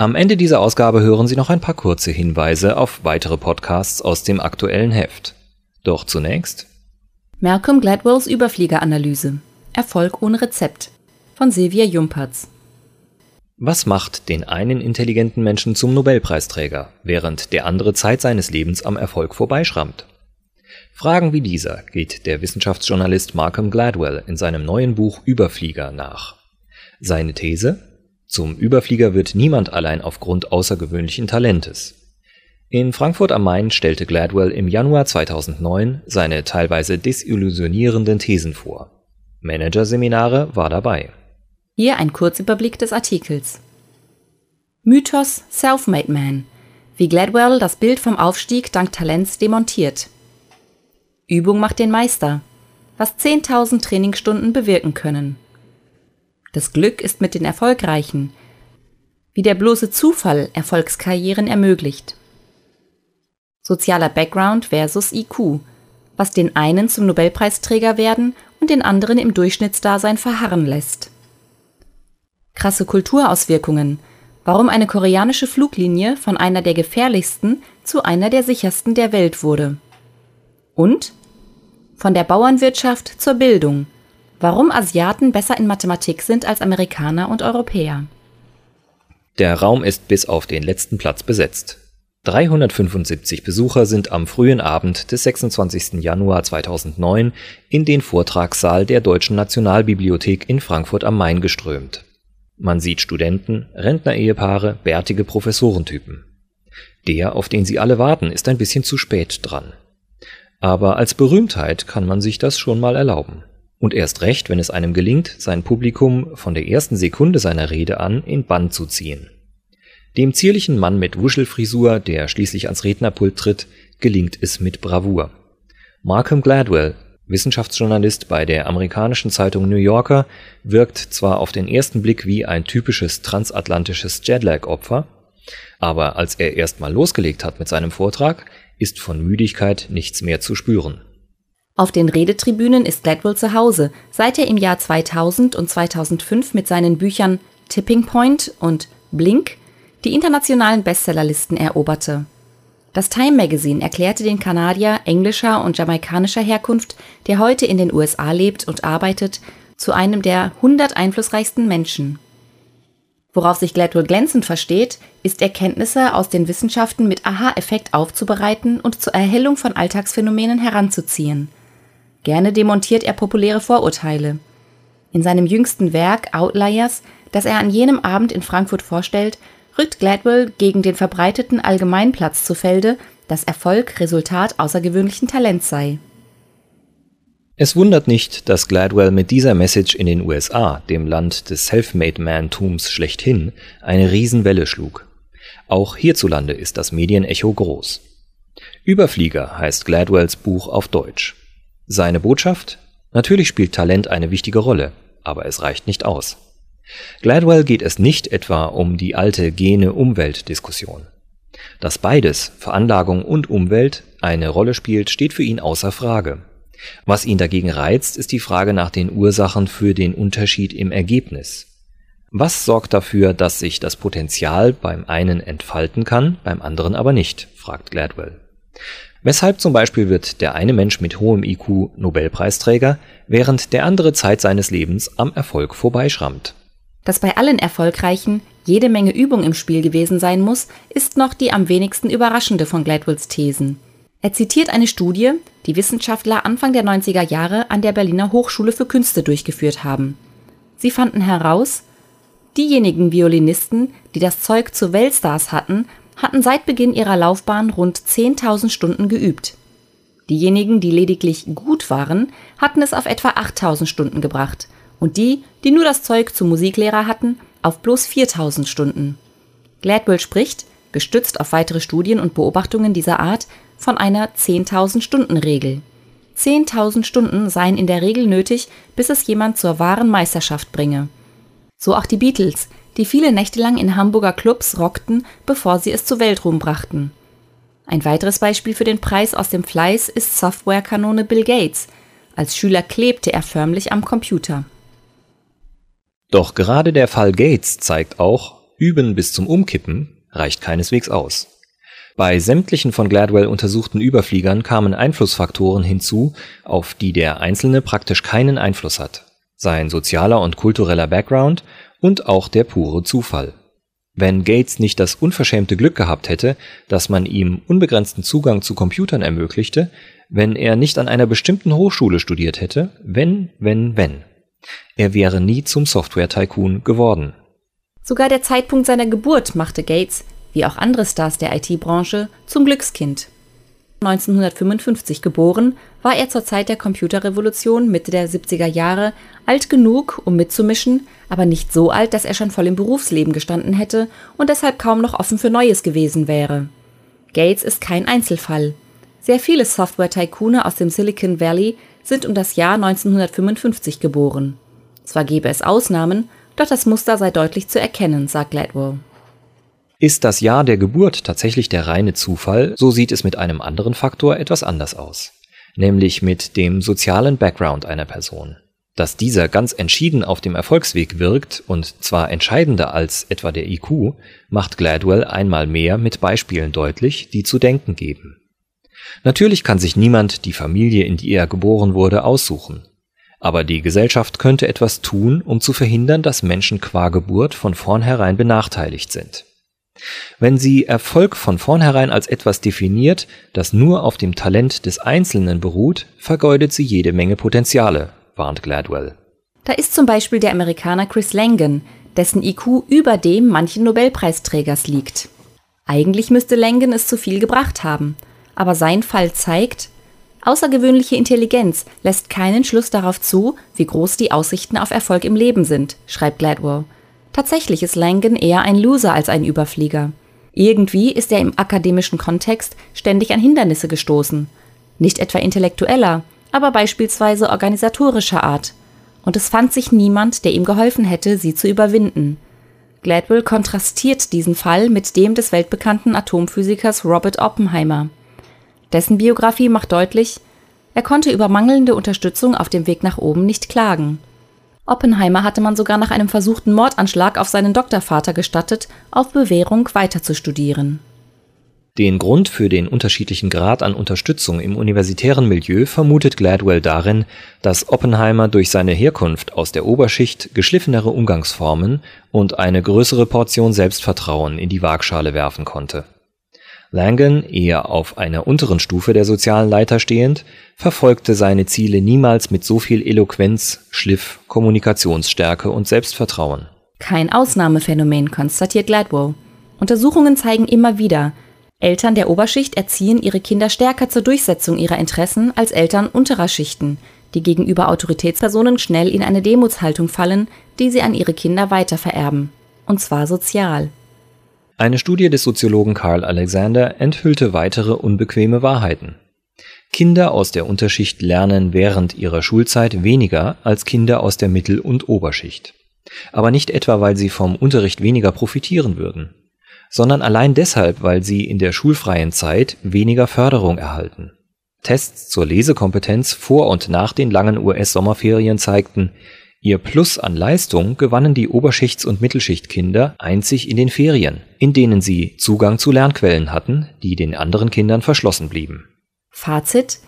Am Ende dieser Ausgabe hören Sie noch ein paar kurze Hinweise auf weitere Podcasts aus dem aktuellen Heft. Doch zunächst Malcolm Gladwells Überfliegeranalyse Erfolg ohne Rezept von Silvia Jumpertz Was macht den einen intelligenten Menschen zum Nobelpreisträger, während der andere Zeit seines Lebens am Erfolg vorbeischrammt? Fragen wie dieser geht der Wissenschaftsjournalist Malcolm Gladwell in seinem neuen Buch Überflieger nach. Seine These zum Überflieger wird niemand allein aufgrund außergewöhnlichen Talentes. In Frankfurt am Main stellte Gladwell im Januar 2009 seine teilweise desillusionierenden Thesen vor. Managerseminare war dabei. Hier ein Kurzüberblick des Artikels. Mythos Self-Made Man. Wie Gladwell das Bild vom Aufstieg dank Talents demontiert. Übung macht den Meister. Was 10.000 Trainingsstunden bewirken können. Das Glück ist mit den Erfolgreichen, wie der bloße Zufall Erfolgskarrieren ermöglicht. Sozialer Background versus IQ, was den einen zum Nobelpreisträger werden und den anderen im Durchschnittsdasein verharren lässt. Krasse Kulturauswirkungen, warum eine koreanische Fluglinie von einer der gefährlichsten zu einer der sichersten der Welt wurde. Und von der Bauernwirtschaft zur Bildung – Warum Asiaten besser in Mathematik sind als Amerikaner und Europäer. Der Raum ist bis auf den letzten Platz besetzt. 375 Besucher sind am frühen Abend des 26. Januar 2009 in den Vortragssaal der Deutschen Nationalbibliothek in Frankfurt am Main geströmt. Man sieht Studenten, Rentnerehepaare, bärtige Professorentypen. Der, auf den sie alle warten, ist ein bisschen zu spät dran. Aber als Berühmtheit kann man sich das schon mal erlauben. Und erst recht, wenn es einem gelingt, sein Publikum von der ersten Sekunde seiner Rede an in Bann zu ziehen. Dem zierlichen Mann mit Wuschelfrisur, der schließlich ans Rednerpult tritt, gelingt es mit Bravour. Markham Gladwell, Wissenschaftsjournalist bei der amerikanischen Zeitung New Yorker, wirkt zwar auf den ersten Blick wie ein typisches transatlantisches Jetlag-Opfer, aber als er erstmal losgelegt hat mit seinem Vortrag, ist von Müdigkeit nichts mehr zu spüren. Auf den Redetribünen ist Gladwell zu Hause, seit er im Jahr 2000 und 2005 mit seinen Büchern Tipping Point und Blink die internationalen Bestsellerlisten eroberte. Das Time Magazine erklärte den Kanadier englischer und jamaikanischer Herkunft, der heute in den USA lebt und arbeitet, zu einem der 100 einflussreichsten Menschen. Worauf sich Gladwell glänzend versteht, ist Erkenntnisse aus den Wissenschaften mit Aha-Effekt aufzubereiten und zur Erhellung von Alltagsphänomenen heranzuziehen – Gerne demontiert er populäre Vorurteile. In seinem jüngsten Werk Outliers, das er an jenem Abend in Frankfurt vorstellt, rückt Gladwell gegen den verbreiteten Allgemeinplatz zu Felde, dass Erfolg Resultat außergewöhnlichen Talents sei. Es wundert nicht, dass Gladwell mit dieser Message in den USA, dem Land des Self-Made-Man-Tums schlechthin, eine Riesenwelle schlug. Auch hierzulande ist das Medienecho groß. Überflieger heißt Gladwells Buch auf Deutsch. Seine Botschaft? Natürlich spielt Talent eine wichtige Rolle, aber es reicht nicht aus. Gladwell geht es nicht etwa um die alte Gene-Umwelt-Diskussion. Dass beides, Veranlagung und Umwelt, eine Rolle spielt, steht für ihn außer Frage. Was ihn dagegen reizt, ist die Frage nach den Ursachen für den Unterschied im Ergebnis. Was sorgt dafür, dass sich das Potenzial beim einen entfalten kann, beim anderen aber nicht, fragt Gladwell. Weshalb zum Beispiel wird der eine Mensch mit hohem IQ Nobelpreisträger, während der andere Zeit seines Lebens am Erfolg vorbeischrammt. Dass bei allen Erfolgreichen jede Menge Übung im Spiel gewesen sein muss, ist noch die am wenigsten überraschende von Gladwells Thesen. Er zitiert eine Studie, die Wissenschaftler Anfang der 90er Jahre an der Berliner Hochschule für Künste durchgeführt haben. Sie fanden heraus, diejenigen Violinisten, die das Zeug zu Weltstars hatten, hatten seit Beginn ihrer Laufbahn rund 10.000 Stunden geübt. Diejenigen, die lediglich gut waren, hatten es auf etwa 8.000 Stunden gebracht und die, die nur das Zeug zum Musiklehrer hatten, auf bloß 4.000 Stunden. Gladwell spricht, gestützt auf weitere Studien und Beobachtungen dieser Art, von einer 10.000-Stunden-Regel. 10.000 Stunden seien in der Regel nötig, bis es jemand zur wahren Meisterschaft bringe. So auch die Beatles, die viele Nächte lang in Hamburger Clubs rockten, bevor sie es zu Weltruhm brachten. Ein weiteres Beispiel für den Preis aus dem Fleiß ist Softwarekanone Bill Gates. Als Schüler klebte er förmlich am Computer. Doch gerade der Fall Gates zeigt auch, Üben bis zum Umkippen reicht keineswegs aus. Bei sämtlichen von Gladwell untersuchten Überfliegern kamen Einflussfaktoren hinzu, auf die der Einzelne praktisch keinen Einfluss hat. Sein sozialer und kultureller Background und auch der pure Zufall. Wenn Gates nicht das unverschämte Glück gehabt hätte, dass man ihm unbegrenzten Zugang zu Computern ermöglichte, wenn er nicht an einer bestimmten Hochschule studiert hätte, wenn, wenn, wenn. Er wäre nie zum Software-Tycoon geworden. Sogar der Zeitpunkt seiner Geburt machte Gates, wie auch andere Stars der IT-Branche, zum Glückskind. 1955 geboren, war er zur Zeit der Computerrevolution Mitte der 70er Jahre alt genug, um mitzumischen, aber nicht so alt, dass er schon voll im Berufsleben gestanden hätte und deshalb kaum noch offen für Neues gewesen wäre. Gates ist kein Einzelfall. Sehr viele Software-Tycoone aus dem Silicon Valley sind um das Jahr 1955 geboren. Zwar gebe es Ausnahmen, doch das Muster sei deutlich zu erkennen, sagt Gladwell. Ist das Jahr der Geburt tatsächlich der reine Zufall, so sieht es mit einem anderen Faktor etwas anders aus, nämlich mit dem sozialen Background einer Person. Dass dieser ganz entschieden auf dem Erfolgsweg wirkt, und zwar entscheidender als etwa der IQ, macht Gladwell einmal mehr mit Beispielen deutlich, die zu denken geben. Natürlich kann sich niemand die Familie, in die er geboren wurde, aussuchen. Aber die Gesellschaft könnte etwas tun, um zu verhindern, dass Menschen qua Geburt von vornherein benachteiligt sind. Wenn sie Erfolg von vornherein als etwas definiert, das nur auf dem Talent des Einzelnen beruht, vergeudet sie jede Menge Potenziale, warnt Gladwell. Da ist zum Beispiel der Amerikaner Chris Langan, dessen IQ über dem manchen Nobelpreisträgers liegt. Eigentlich müsste Langan es zu viel gebracht haben, aber sein Fall zeigt, außergewöhnliche Intelligenz lässt keinen Schluss darauf zu, wie groß die Aussichten auf Erfolg im Leben sind, schreibt Gladwell. Tatsächlich ist Langan eher ein Loser als ein Überflieger. Irgendwie ist er im akademischen Kontext ständig an Hindernisse gestoßen. Nicht etwa intellektueller, aber beispielsweise organisatorischer Art. Und es fand sich niemand, der ihm geholfen hätte, sie zu überwinden. Gladwell kontrastiert diesen Fall mit dem des weltbekannten Atomphysikers Robert Oppenheimer. Dessen Biografie macht deutlich, er konnte über mangelnde Unterstützung auf dem Weg nach oben nicht klagen. Oppenheimer hatte man sogar nach einem versuchten Mordanschlag auf seinen Doktorvater gestattet, auf Bewährung weiter zu studieren. Den Grund für den unterschiedlichen Grad an Unterstützung im universitären Milieu vermutet Gladwell darin, dass Oppenheimer durch seine Herkunft aus der Oberschicht geschliffenere Umgangsformen und eine größere Portion Selbstvertrauen in die Waagschale werfen konnte Langan, eher auf einer unteren Stufe der sozialen Leiter stehend, verfolgte seine Ziele niemals mit so viel Eloquenz, Schliff, Kommunikationsstärke und Selbstvertrauen. Kein Ausnahmephänomen, konstatiert Gladwell. Untersuchungen zeigen immer wieder, Eltern der Oberschicht erziehen ihre Kinder stärker zur Durchsetzung ihrer Interessen als Eltern unterer Schichten, die gegenüber Autoritätspersonen schnell in eine Demutshaltung fallen, die sie an ihre Kinder weitervererben. Und zwar sozial. Eine Studie des Soziologen Carl Alexander enthüllte weitere unbequeme Wahrheiten. Kinder aus der Unterschicht lernen während ihrer Schulzeit weniger als Kinder aus der Mittel- und Oberschicht. Aber nicht etwa, weil sie vom Unterricht weniger profitieren würden, sondern allein deshalb, weil sie in der schulfreien Zeit weniger Förderung erhalten. Tests zur Lesekompetenz vor und nach den langen US-Sommerferien zeigten, Ihr Plus an Leistung gewannen die Oberschichts und Mittelschichtkinder einzig in den Ferien, in denen sie Zugang zu Lernquellen hatten, die den anderen Kindern verschlossen blieben. Fazit: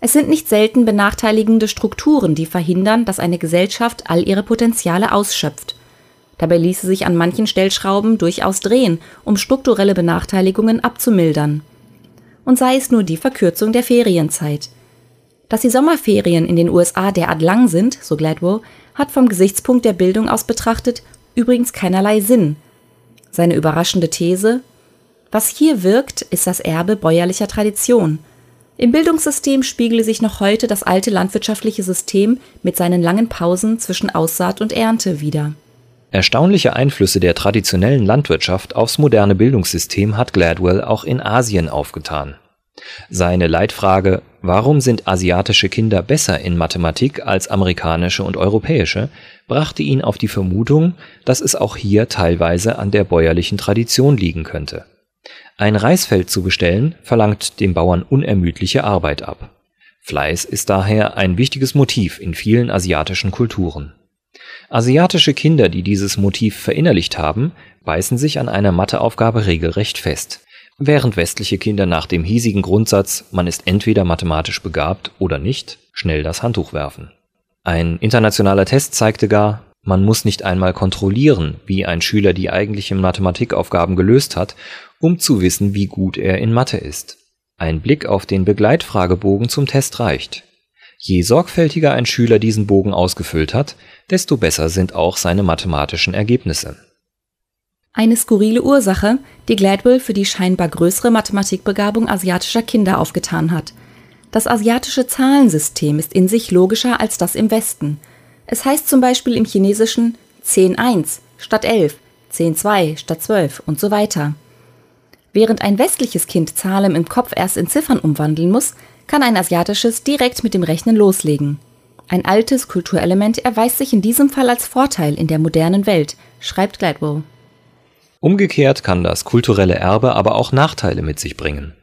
Es sind nicht selten benachteiligende Strukturen, die verhindern, dass eine Gesellschaft all ihre Potenziale ausschöpft. Dabei ließe sich an manchen Stellschrauben durchaus drehen, um strukturelle Benachteiligungen abzumildern. Und sei es nur die Verkürzung der Ferienzeit. Dass die Sommerferien in den USA derart lang sind, so Gladwell, hat vom Gesichtspunkt der Bildung aus betrachtet übrigens keinerlei Sinn. Seine überraschende These Was hier wirkt, ist das Erbe bäuerlicher Tradition. Im Bildungssystem spiegele sich noch heute das alte landwirtschaftliche System mit seinen langen Pausen zwischen Aussaat und Ernte wider. Erstaunliche Einflüsse der traditionellen Landwirtschaft aufs moderne Bildungssystem hat Gladwell auch in Asien aufgetan. Seine Leitfrage Warum sind asiatische Kinder besser in Mathematik als amerikanische und europäische brachte ihn auf die Vermutung, dass es auch hier teilweise an der bäuerlichen Tradition liegen könnte. Ein Reisfeld zu bestellen verlangt dem Bauern unermüdliche Arbeit ab. Fleiß ist daher ein wichtiges Motiv in vielen asiatischen Kulturen. Asiatische Kinder, die dieses Motiv verinnerlicht haben, beißen sich an einer Matheaufgabe regelrecht fest während westliche Kinder nach dem hiesigen Grundsatz man ist entweder mathematisch begabt oder nicht schnell das Handtuch werfen. Ein internationaler Test zeigte gar, man muss nicht einmal kontrollieren, wie ein Schüler die eigentlichen Mathematikaufgaben gelöst hat, um zu wissen, wie gut er in Mathe ist. Ein Blick auf den Begleitfragebogen zum Test reicht. Je sorgfältiger ein Schüler diesen Bogen ausgefüllt hat, desto besser sind auch seine mathematischen Ergebnisse. Eine skurrile Ursache, die Gladwell für die scheinbar größere Mathematikbegabung asiatischer Kinder aufgetan hat. Das asiatische Zahlensystem ist in sich logischer als das im Westen. Es heißt zum Beispiel im Chinesischen 10.1 statt 11, 10.2 statt 12 und so weiter. Während ein westliches Kind Zahlen im Kopf erst in Ziffern umwandeln muss, kann ein asiatisches direkt mit dem Rechnen loslegen. Ein altes Kulturelement erweist sich in diesem Fall als Vorteil in der modernen Welt, schreibt Gladwell. Umgekehrt kann das kulturelle Erbe aber auch Nachteile mit sich bringen.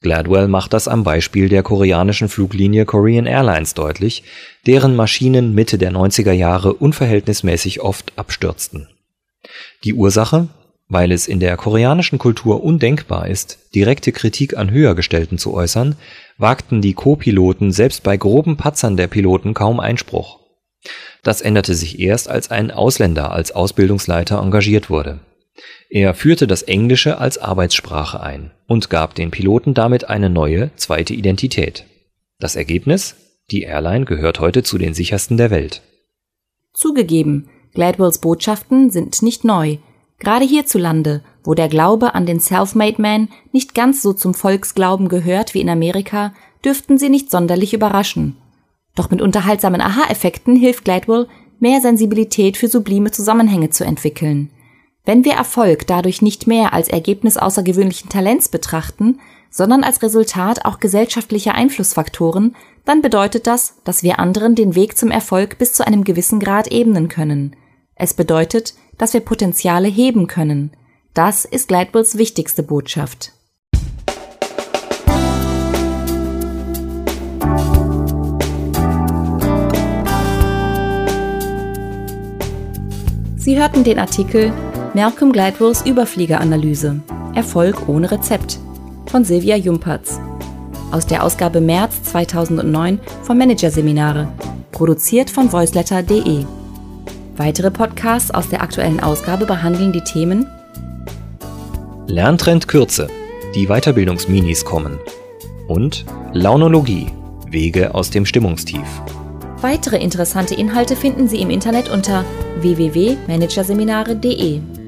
Gladwell macht das am Beispiel der koreanischen Fluglinie Korean Airlines deutlich, deren Maschinen Mitte der 90er Jahre unverhältnismäßig oft abstürzten. Die Ursache? Weil es in der koreanischen Kultur undenkbar ist, direkte Kritik an Höhergestellten zu äußern, wagten die Co-Piloten selbst bei groben Patzern der Piloten kaum Einspruch. Das änderte sich erst, als ein Ausländer als Ausbildungsleiter engagiert wurde er führte das Englische als Arbeitssprache ein und gab den Piloten damit eine neue, zweite Identität. Das Ergebnis? Die Airline gehört heute zu den sichersten der Welt. Zugegeben, Gladwells Botschaften sind nicht neu. Gerade hierzulande, wo der Glaube an den Self-Made Man nicht ganz so zum Volksglauben gehört wie in Amerika, dürften sie nicht sonderlich überraschen. Doch mit unterhaltsamen Aha-Effekten hilft Gladwell, mehr Sensibilität für sublime Zusammenhänge zu entwickeln. Wenn wir Erfolg dadurch nicht mehr als Ergebnis außergewöhnlichen Talents betrachten, sondern als Resultat auch gesellschaftlicher Einflussfaktoren, dann bedeutet das, dass wir anderen den Weg zum Erfolg bis zu einem gewissen Grad ebnen können. Es bedeutet, dass wir Potenziale heben können. Das ist Gladwells wichtigste Botschaft. Sie hörten den Artikel Malcolm Gladwells Überfliegeranalyse. Erfolg ohne Rezept. Von Silvia Jumpertz. Aus der Ausgabe März 2009 vom Managerseminare, produziert von voiceletter.de. Weitere Podcasts aus der aktuellen Ausgabe behandeln die Themen Lerntrend Kürze, die Weiterbildungsminis kommen. Und Launologie, Wege aus dem Stimmungstief. Weitere interessante Inhalte finden Sie im Internet unter www.managerseminare.de.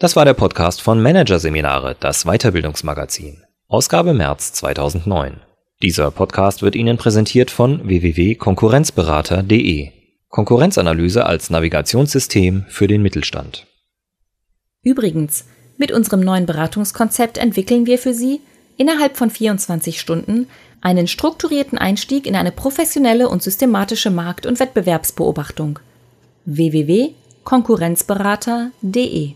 Das war der Podcast von Managerseminare, das Weiterbildungsmagazin. Ausgabe März 2009. Dieser Podcast wird Ihnen präsentiert von www.konkurrenzberater.de. Konkurrenzanalyse als Navigationssystem für den Mittelstand. Übrigens, mit unserem neuen Beratungskonzept entwickeln wir für Sie innerhalb von 24 Stunden einen strukturierten Einstieg in eine professionelle und systematische Markt- und Wettbewerbsbeobachtung. www.konkurrenzberater.de